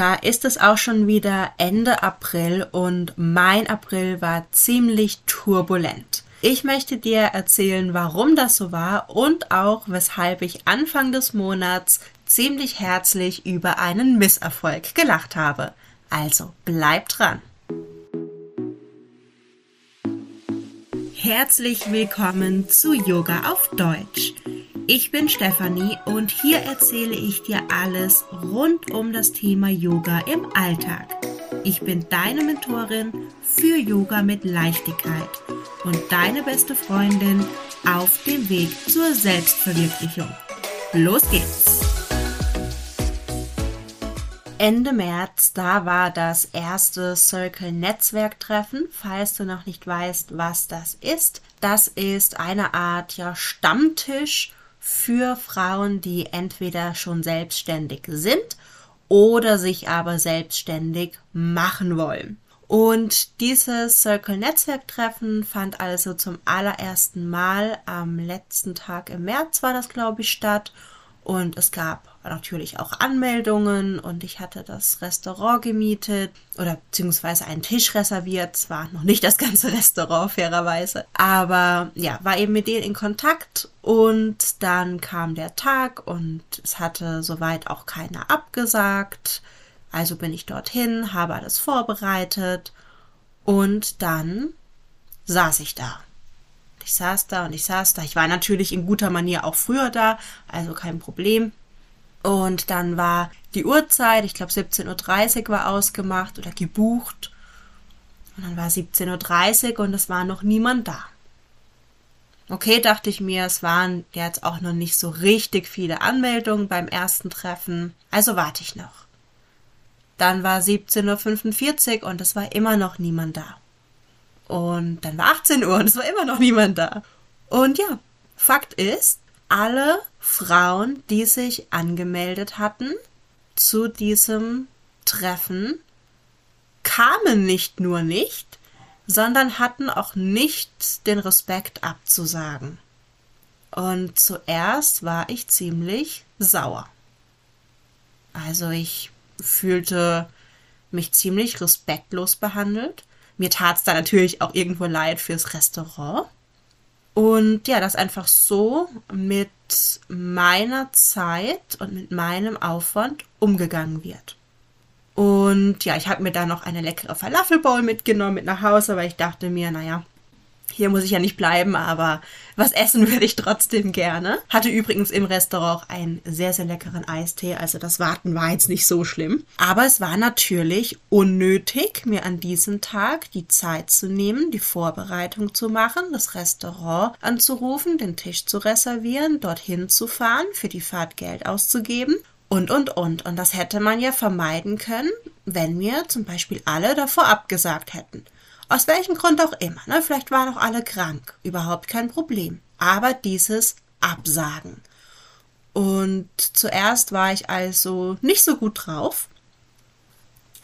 da ist es auch schon wieder Ende April und mein April war ziemlich turbulent. Ich möchte dir erzählen, warum das so war und auch weshalb ich Anfang des Monats ziemlich herzlich über einen Misserfolg gelacht habe. Also bleib dran. Herzlich willkommen zu Yoga auf Deutsch. Ich bin Stefanie und hier erzähle ich dir alles rund um das Thema Yoga im Alltag. Ich bin deine Mentorin für Yoga mit Leichtigkeit und deine beste Freundin auf dem Weg zur Selbstverwirklichung. Los geht's! Ende März, da war das erste Circle Netzwerktreffen. Falls du noch nicht weißt, was das ist, das ist eine Art ja Stammtisch für Frauen, die entweder schon selbstständig sind oder sich aber selbstständig machen wollen. Und dieses Circle Netzwerk Treffen fand also zum allerersten Mal am letzten Tag im März war das glaube ich statt und es gab natürlich auch Anmeldungen und ich hatte das Restaurant gemietet oder beziehungsweise einen Tisch reserviert. Zwar noch nicht das ganze Restaurant, fairerweise. Aber ja, war eben mit denen in Kontakt und dann kam der Tag und es hatte soweit auch keiner abgesagt. Also bin ich dorthin, habe alles vorbereitet und dann saß ich da. Ich saß da und ich saß da. Ich war natürlich in guter Manier auch früher da, also kein Problem. Und dann war die Uhrzeit, ich glaube 17.30 Uhr war ausgemacht oder gebucht. Und dann war 17.30 Uhr und es war noch niemand da. Okay, dachte ich mir, es waren jetzt auch noch nicht so richtig viele Anmeldungen beim ersten Treffen, also warte ich noch. Dann war 17.45 Uhr und es war immer noch niemand da. Und dann war 18 Uhr und es war immer noch niemand da. Und ja, Fakt ist, alle Frauen, die sich angemeldet hatten zu diesem Treffen, kamen nicht nur nicht, sondern hatten auch nicht den Respekt abzusagen. Und zuerst war ich ziemlich sauer. Also ich fühlte mich ziemlich respektlos behandelt mir tat es da natürlich auch irgendwo leid fürs Restaurant. Und ja, das einfach so mit meiner Zeit und mit meinem Aufwand umgegangen wird. Und ja, ich habe mir da noch eine leckere Falafelbowl mitgenommen mit nach Hause, weil ich dachte mir, naja, hier muss ich ja nicht bleiben, aber was essen würde ich trotzdem gerne. Hatte übrigens im Restaurant auch einen sehr, sehr leckeren Eistee, also das Warten war jetzt nicht so schlimm. Aber es war natürlich unnötig, mir an diesem Tag die Zeit zu nehmen, die Vorbereitung zu machen, das Restaurant anzurufen, den Tisch zu reservieren, dorthin zu fahren, für die Fahrt Geld auszugeben und, und, und. Und das hätte man ja vermeiden können, wenn mir zum Beispiel alle davor abgesagt hätten. Aus welchem Grund auch immer. Ne? Vielleicht waren auch alle krank. Überhaupt kein Problem. Aber dieses Absagen. Und zuerst war ich also nicht so gut drauf.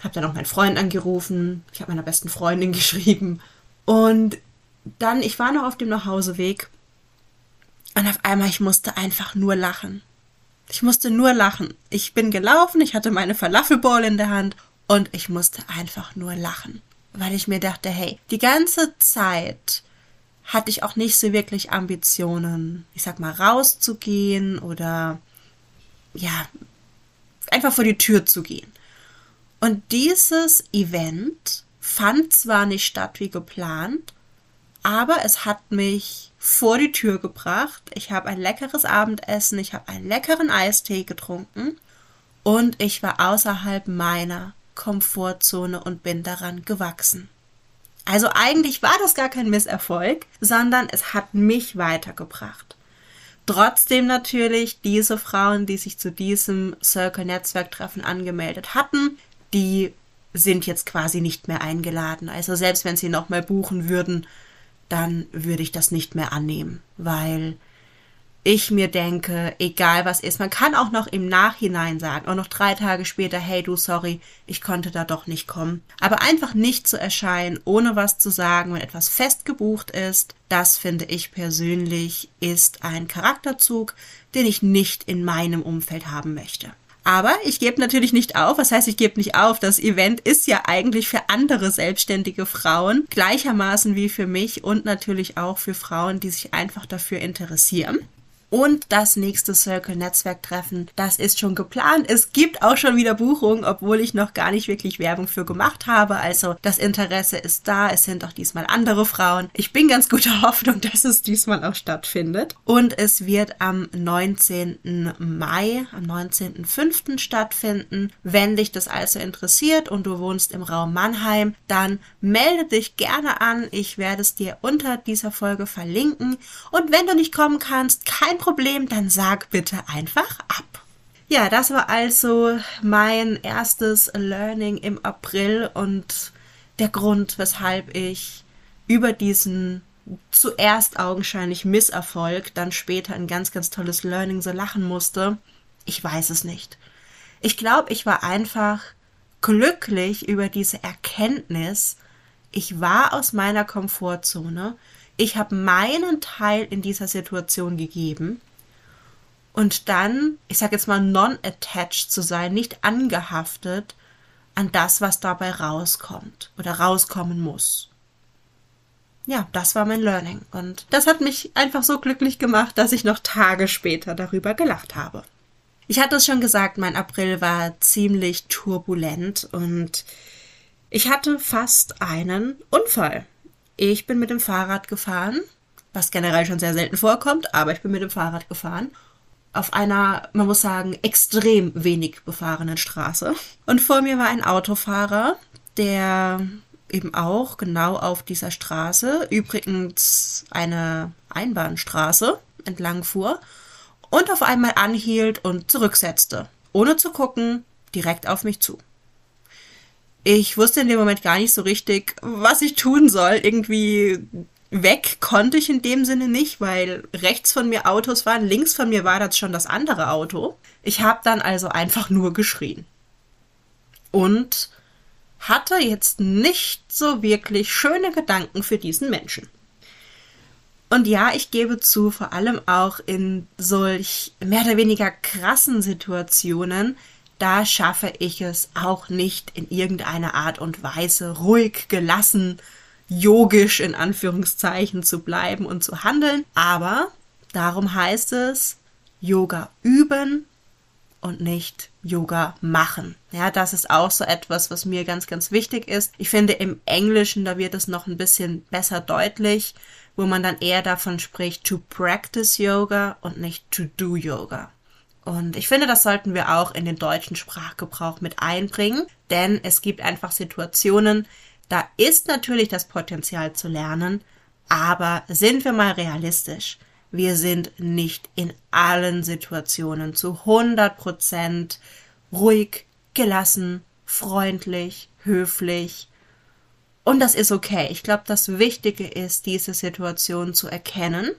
Hab dann auch meinen Freund angerufen. Ich habe meiner besten Freundin geschrieben. Und dann, ich war noch auf dem Nachhauseweg. Und auf einmal, ich musste einfach nur lachen. Ich musste nur lachen. Ich bin gelaufen, ich hatte meine Falafelball in der Hand und ich musste einfach nur lachen weil ich mir dachte, hey, die ganze Zeit hatte ich auch nicht so wirklich Ambitionen, ich sag mal, rauszugehen oder ja, einfach vor die Tür zu gehen. Und dieses Event fand zwar nicht statt wie geplant, aber es hat mich vor die Tür gebracht. Ich habe ein leckeres Abendessen, ich habe einen leckeren Eistee getrunken und ich war außerhalb meiner Komfortzone und bin daran gewachsen. Also eigentlich war das gar kein Misserfolg, sondern es hat mich weitergebracht. Trotzdem natürlich diese Frauen, die sich zu diesem Circle-Netzwerktreffen angemeldet hatten, die sind jetzt quasi nicht mehr eingeladen. Also selbst wenn sie nochmal buchen würden, dann würde ich das nicht mehr annehmen, weil ich mir denke, egal was ist, man kann auch noch im Nachhinein sagen, auch noch drei Tage später, hey du, sorry, ich konnte da doch nicht kommen. Aber einfach nicht zu erscheinen, ohne was zu sagen, wenn etwas fest gebucht ist, das finde ich persönlich ist ein Charakterzug, den ich nicht in meinem Umfeld haben möchte. Aber ich gebe natürlich nicht auf. Was heißt, ich gebe nicht auf? Das Event ist ja eigentlich für andere selbstständige Frauen gleichermaßen wie für mich und natürlich auch für Frauen, die sich einfach dafür interessieren. Und das nächste Circle Netzwerktreffen, das ist schon geplant. Es gibt auch schon wieder Buchungen, obwohl ich noch gar nicht wirklich Werbung für gemacht habe. Also das Interesse ist da. Es sind auch diesmal andere Frauen. Ich bin ganz guter Hoffnung, dass es diesmal auch stattfindet. Und es wird am 19. Mai, am 19.05. stattfinden. Wenn dich das also interessiert und du wohnst im Raum Mannheim, dann melde dich gerne an. Ich werde es dir unter dieser Folge verlinken. Und wenn du nicht kommen kannst, kein kein Problem, dann sag bitte einfach ab. Ja, das war also mein erstes Learning im April und der Grund, weshalb ich über diesen zuerst augenscheinlich Misserfolg, dann später ein ganz, ganz tolles Learning so lachen musste. Ich weiß es nicht. Ich glaube, ich war einfach glücklich über diese Erkenntnis. Ich war aus meiner Komfortzone ich habe meinen Teil in dieser Situation gegeben und dann, ich sage jetzt mal, non-attached zu sein, nicht angehaftet an das, was dabei rauskommt oder rauskommen muss. Ja, das war mein Learning und das hat mich einfach so glücklich gemacht, dass ich noch Tage später darüber gelacht habe. Ich hatte es schon gesagt, mein April war ziemlich turbulent und ich hatte fast einen Unfall. Ich bin mit dem Fahrrad gefahren, was generell schon sehr selten vorkommt, aber ich bin mit dem Fahrrad gefahren. Auf einer, man muss sagen, extrem wenig befahrenen Straße. Und vor mir war ein Autofahrer, der eben auch genau auf dieser Straße, übrigens eine Einbahnstraße, entlang fuhr und auf einmal anhielt und zurücksetzte, ohne zu gucken, direkt auf mich zu. Ich wusste in dem Moment gar nicht so richtig, was ich tun soll. Irgendwie weg konnte ich in dem Sinne nicht, weil rechts von mir Autos waren, links von mir war das schon das andere Auto. Ich habe dann also einfach nur geschrien. Und hatte jetzt nicht so wirklich schöne Gedanken für diesen Menschen. Und ja, ich gebe zu, vor allem auch in solch mehr oder weniger krassen Situationen da schaffe ich es auch nicht in irgendeiner Art und Weise ruhig, gelassen, yogisch in Anführungszeichen zu bleiben und zu handeln. Aber darum heißt es Yoga üben und nicht Yoga machen. Ja, das ist auch so etwas, was mir ganz, ganz wichtig ist. Ich finde im Englischen, da wird es noch ein bisschen besser deutlich, wo man dann eher davon spricht, to practice Yoga und nicht to do Yoga. Und ich finde, das sollten wir auch in den deutschen Sprachgebrauch mit einbringen, denn es gibt einfach Situationen, da ist natürlich das Potenzial zu lernen, aber sind wir mal realistisch. Wir sind nicht in allen Situationen zu 100 Prozent ruhig, gelassen, freundlich, höflich. Und das ist okay. Ich glaube, das Wichtige ist, diese Situation zu erkennen,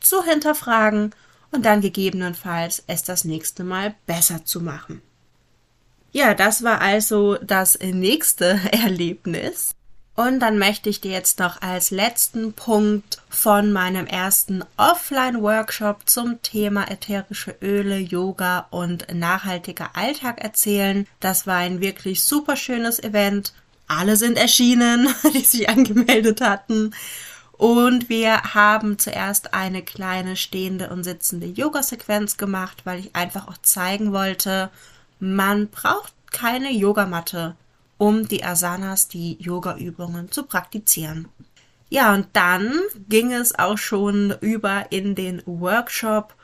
zu hinterfragen und dann gegebenenfalls es das nächste Mal besser zu machen. Ja, das war also das nächste Erlebnis. Und dann möchte ich dir jetzt noch als letzten Punkt von meinem ersten Offline-Workshop zum Thema ätherische Öle, Yoga und nachhaltiger Alltag erzählen. Das war ein wirklich super schönes Event. Alle sind erschienen, die sich angemeldet hatten. Und wir haben zuerst eine kleine stehende und sitzende Yoga-Sequenz gemacht, weil ich einfach auch zeigen wollte, man braucht keine Yogamatte, um die Asanas, die Yoga-Übungen zu praktizieren. Ja, und dann ging es auch schon über in den Workshop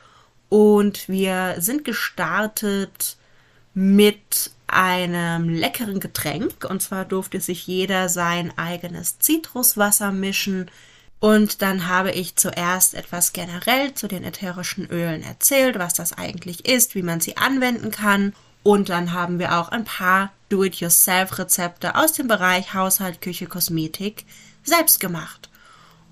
und wir sind gestartet mit einem leckeren Getränk. Und zwar durfte sich jeder sein eigenes Zitruswasser mischen und dann habe ich zuerst etwas generell zu den ätherischen Ölen erzählt, was das eigentlich ist, wie man sie anwenden kann. Und dann haben wir auch ein paar Do-it-yourself-Rezepte aus dem Bereich Haushalt, Küche, Kosmetik selbst gemacht.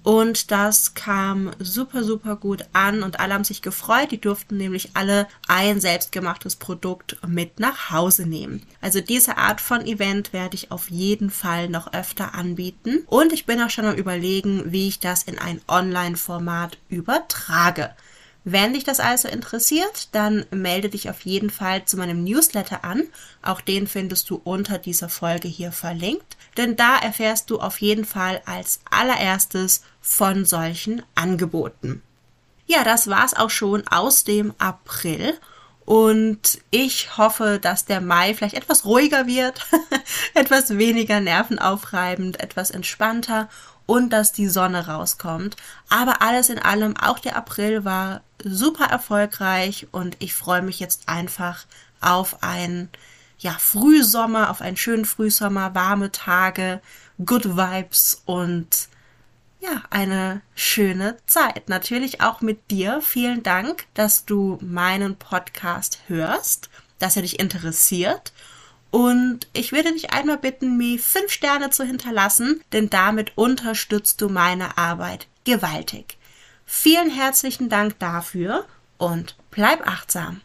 Und das kam super, super gut an und alle haben sich gefreut. Die durften nämlich alle ein selbstgemachtes Produkt mit nach Hause nehmen. Also diese Art von Event werde ich auf jeden Fall noch öfter anbieten. Und ich bin auch schon am überlegen, wie ich das in ein Online-Format übertrage. Wenn dich das also interessiert, dann melde dich auf jeden Fall zu meinem Newsletter an. Auch den findest du unter dieser Folge hier verlinkt. Denn da erfährst du auf jeden Fall als allererstes von solchen Angeboten. Ja, das war's auch schon aus dem April. Und ich hoffe, dass der Mai vielleicht etwas ruhiger wird, etwas weniger nervenaufreibend, etwas entspannter und dass die Sonne rauskommt. Aber alles in allem, auch der April war super erfolgreich und ich freue mich jetzt einfach auf einen ja, Frühsommer, auf einen schönen Frühsommer, warme Tage, good vibes und ja, eine schöne Zeit. Natürlich auch mit dir. Vielen Dank, dass du meinen Podcast hörst, dass er dich interessiert. Und ich würde dich einmal bitten, mir fünf Sterne zu hinterlassen, denn damit unterstützt du meine Arbeit gewaltig. Vielen herzlichen Dank dafür und bleib achtsam.